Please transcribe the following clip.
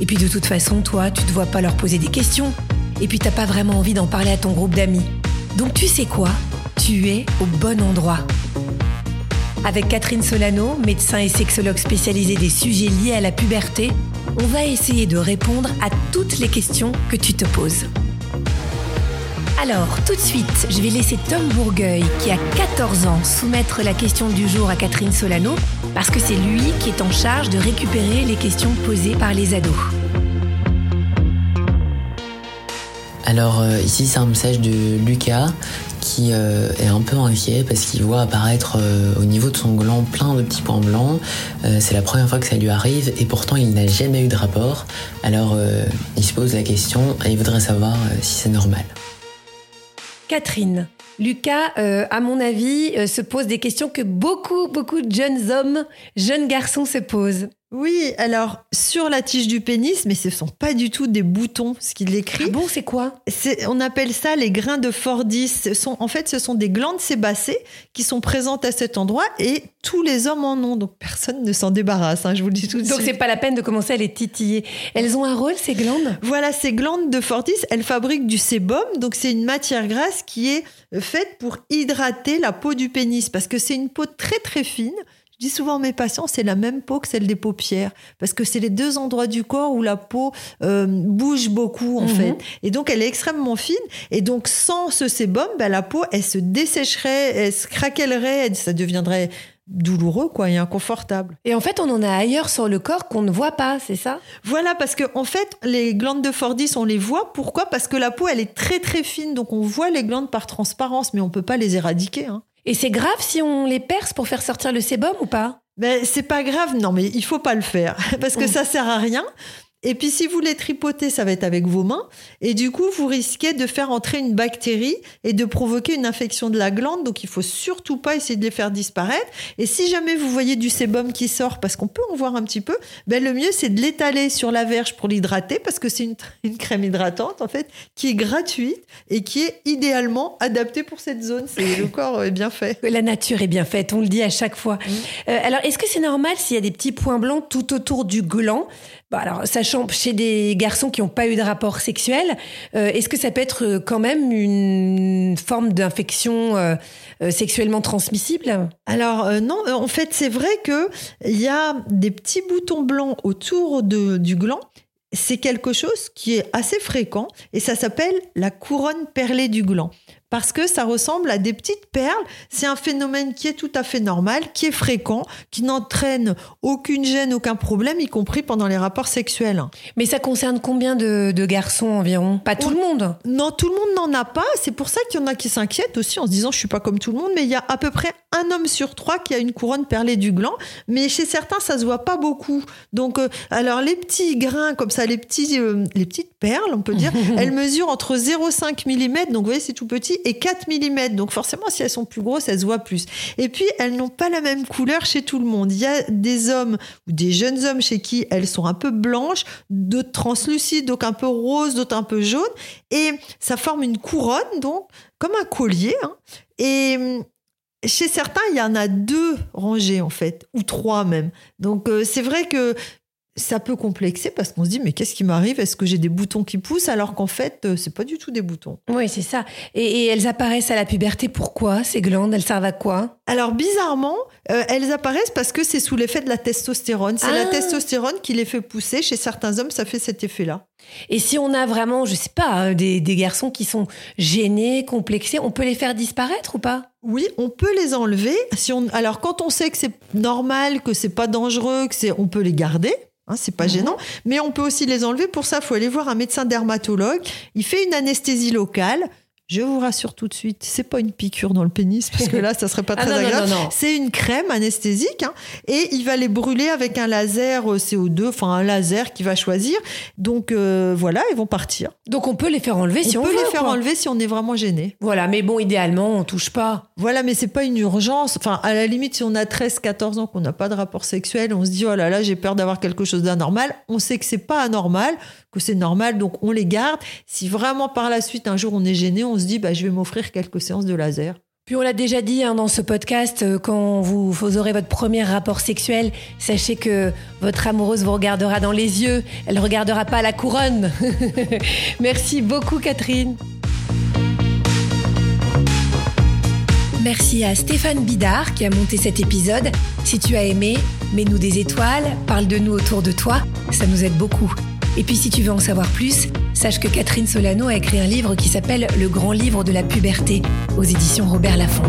Et puis de toute façon, toi, tu te vois pas leur poser des questions. Et puis t'as pas vraiment envie d'en parler à ton groupe d'amis. Donc tu sais quoi? Tu es au bon endroit. Avec Catherine Solano, médecin et sexologue spécialisée des sujets liés à la puberté, on va essayer de répondre à toutes les questions que tu te poses. Alors, tout de suite, je vais laisser Tom Bourgueil, qui a 14 ans, soumettre la question du jour à Catherine Solano, parce que c'est lui qui est en charge de récupérer les questions posées par les ados. Alors euh, ici c'est un message de Lucas qui euh, est un peu inquiet parce qu'il voit apparaître euh, au niveau de son gland plein de petits points blancs. c'est la première fois que ça lui arrive et pourtant il n'a jamais eu de rapport. Alors il se pose la question et il voudrait savoir si c'est normal. Catherine, Lucas, à mon avis, se pose des questions que beaucoup, beaucoup de jeunes hommes, jeunes garçons se posent. Oui, alors sur la tige du pénis, mais ce sont pas du tout des boutons, ce qu'il écrit. Ah bon, c'est quoi? On appelle ça les grains de Fordis. Ce sont, en fait, ce sont des glandes sébacées qui sont présentes à cet endroit et tous les hommes en ont. Donc personne ne s'en débarrasse. Hein, je vous le dis tout de suite. Donc c'est pas la peine de commencer à les titiller. Elles ont un rôle ces glandes? Voilà, ces glandes de Fordis, elles fabriquent du sébum. Donc c'est une matière grasse qui est faite pour hydrater la peau du pénis parce que c'est une peau très très fine je dis souvent à mes patients, c'est la même peau que celle des paupières, parce que c'est les deux endroits du corps où la peau euh, bouge beaucoup en mhm. fait. Et donc elle est extrêmement fine. Et donc sans ce sébum, ben, la peau, elle se dessécherait, elle se craquellerait, ça deviendrait douloureux quoi et inconfortable. Et en fait, on en a ailleurs sur le corps qu'on ne voit pas, c'est ça? Voilà parce que en fait, les glandes de Fordis, on les voit pourquoi? Parce que la peau, elle est très très fine donc on voit les glandes par transparence mais on peut pas les éradiquer hein. Et c'est grave si on les perce pour faire sortir le sébum ou pas? Ben, c'est pas grave, non, mais il faut pas le faire parce que ça sert à rien. Et puis si vous les tripotez, ça va être avec vos mains. Et du coup, vous risquez de faire entrer une bactérie et de provoquer une infection de la glande. Donc il faut surtout pas essayer de les faire disparaître. Et si jamais vous voyez du sébum qui sort, parce qu'on peut en voir un petit peu, ben le mieux c'est de l'étaler sur la verge pour l'hydrater, parce que c'est une, crème hydratante en fait qui est gratuite et qui est idéalement adaptée pour cette zone. Le corps est bien fait. La nature est bien faite, on le dit à chaque fois. Euh, alors est-ce que c'est normal s'il y a des petits points blancs tout autour du gland? Bah, alors, sachant chez des garçons qui n'ont pas eu de rapport sexuel, euh, est-ce que ça peut être euh, quand même une forme d'infection euh, sexuellement transmissible? Alors non, en fait, c'est vrai que il y a des petits boutons blancs autour du gland. C'est quelque chose qui est assez fréquent et ça s'appelle la couronne perlée du gland parce que ça ressemble à des petites perles. C'est un phénomène qui est tout à fait normal, qui est fréquent, qui n'entraîne aucune gêne, aucun problème, y compris pendant les rapports sexuels. Mais ça concerne combien de, garçons environ? Pas tout le monde Non, tout le monde n'en a pas. C'est pour ça qu'il y en a qui s'inquiètent aussi en se disant je suis pas comme tout le monde, mais il y a à peu près un homme sur trois qui a une couronne perlée du gland. Mais chez certains, ça se voit pas beaucoup. Donc, euh, alors les petits grains comme ça, les petits, euh, les petites perles, on peut dire, elles mesurent entre 0,5 mm, donc vous voyez c'est tout petit, et 4 mm. Donc forcément, si elles sont plus grosses, elles se voient plus. Et puis, elles n'ont pas la même couleur chez tout le monde. Il y a des hommes ou des jeunes hommes chez qui elles sont un peu blanches, d'autres translucides, donc un peu roses, d'autres un peu jaunes. Et ça forme une couronne, donc, comme un collier. Hein. Et chez certains, il y en a deux rangées en fait, ou trois même. Donc euh, c'est vrai que ça peut complexer parce qu'on se dit mais qu'est-ce qui m'arrive? Est-ce que j'ai des boutons qui poussent? Alors qu'en fait euh, c'est pas du tout des boutons. Oui c'est ça. Et, elles apparaissent à la puberté. Pourquoi? Ces glandes Elles servent à quoi? Alors bizarrement euh, elles apparaissent parce que c'est sous l'effet de la testostérone. C'est la ah. testostérone qui les fait pousser. Chez certains hommes ça fait cet effet-là. Et si on a vraiment je sais pas euh, des, garçons qui sont gênés, complexés, on peut les faire disparaître ou pas? Oui, on peut les enlever. Si on, alors quand on sait que c'est normal, que c'est pas dangereux, que c'est, on peut les garder. Hein, c'est pas mhm. gênant, mais on peut aussi les enlever. Pour ça, il faut aller voir un médecin dermatologue. Il fait une anesthésie locale, Je vous rassure tout de suite, c'est pas une piqûre dans le pénis, parce que là, ça serait pas Ah très non, non, agréable. non, non. C'est une crème anesthésique, hein, et il va les brûler avec un laser euh, CO2, enfin un laser qu'il va choisir. Donc euh, voilà, ils vont partir. Donc on peut les faire enlever si on on peut veut, les faire quoi. enlever si on est vraiment gêné. Voilà, mais bon, idéalement, on touche pas. Voilà, mais c'est pas une urgence. Enfin, à la limite, si on a 13, 14 ans, qu'on n'a pas de rapport sexuel, on se dit, oh là là, j'ai peur d'avoir quelque chose d'anormal. On sait que c'est pas anormal, que c'est normal, donc on les garde. Si vraiment par la suite, un jour, on est gêné, on se dit, bah, je vais m'offrir quelques séances de laser. Puis on l'a déjà dit hein, dans ce podcast, euh, quand vous, vous aurez votre premier rapport sexuel, sachez que votre amoureuse vous regardera dans les yeux, elle ne regardera pas la couronne. Merci beaucoup Catherine. Merci à Stéphane Bidard qui a monté cet épisode. Si tu as aimé, mets-nous des étoiles, parle de nous autour de toi, ça nous aide beaucoup. Et puis si tu veux en savoir plus, sache que Catherine Solano a écrit un livre qui s'appelle Le grand livre de la puberté aux éditions Robert Laffont.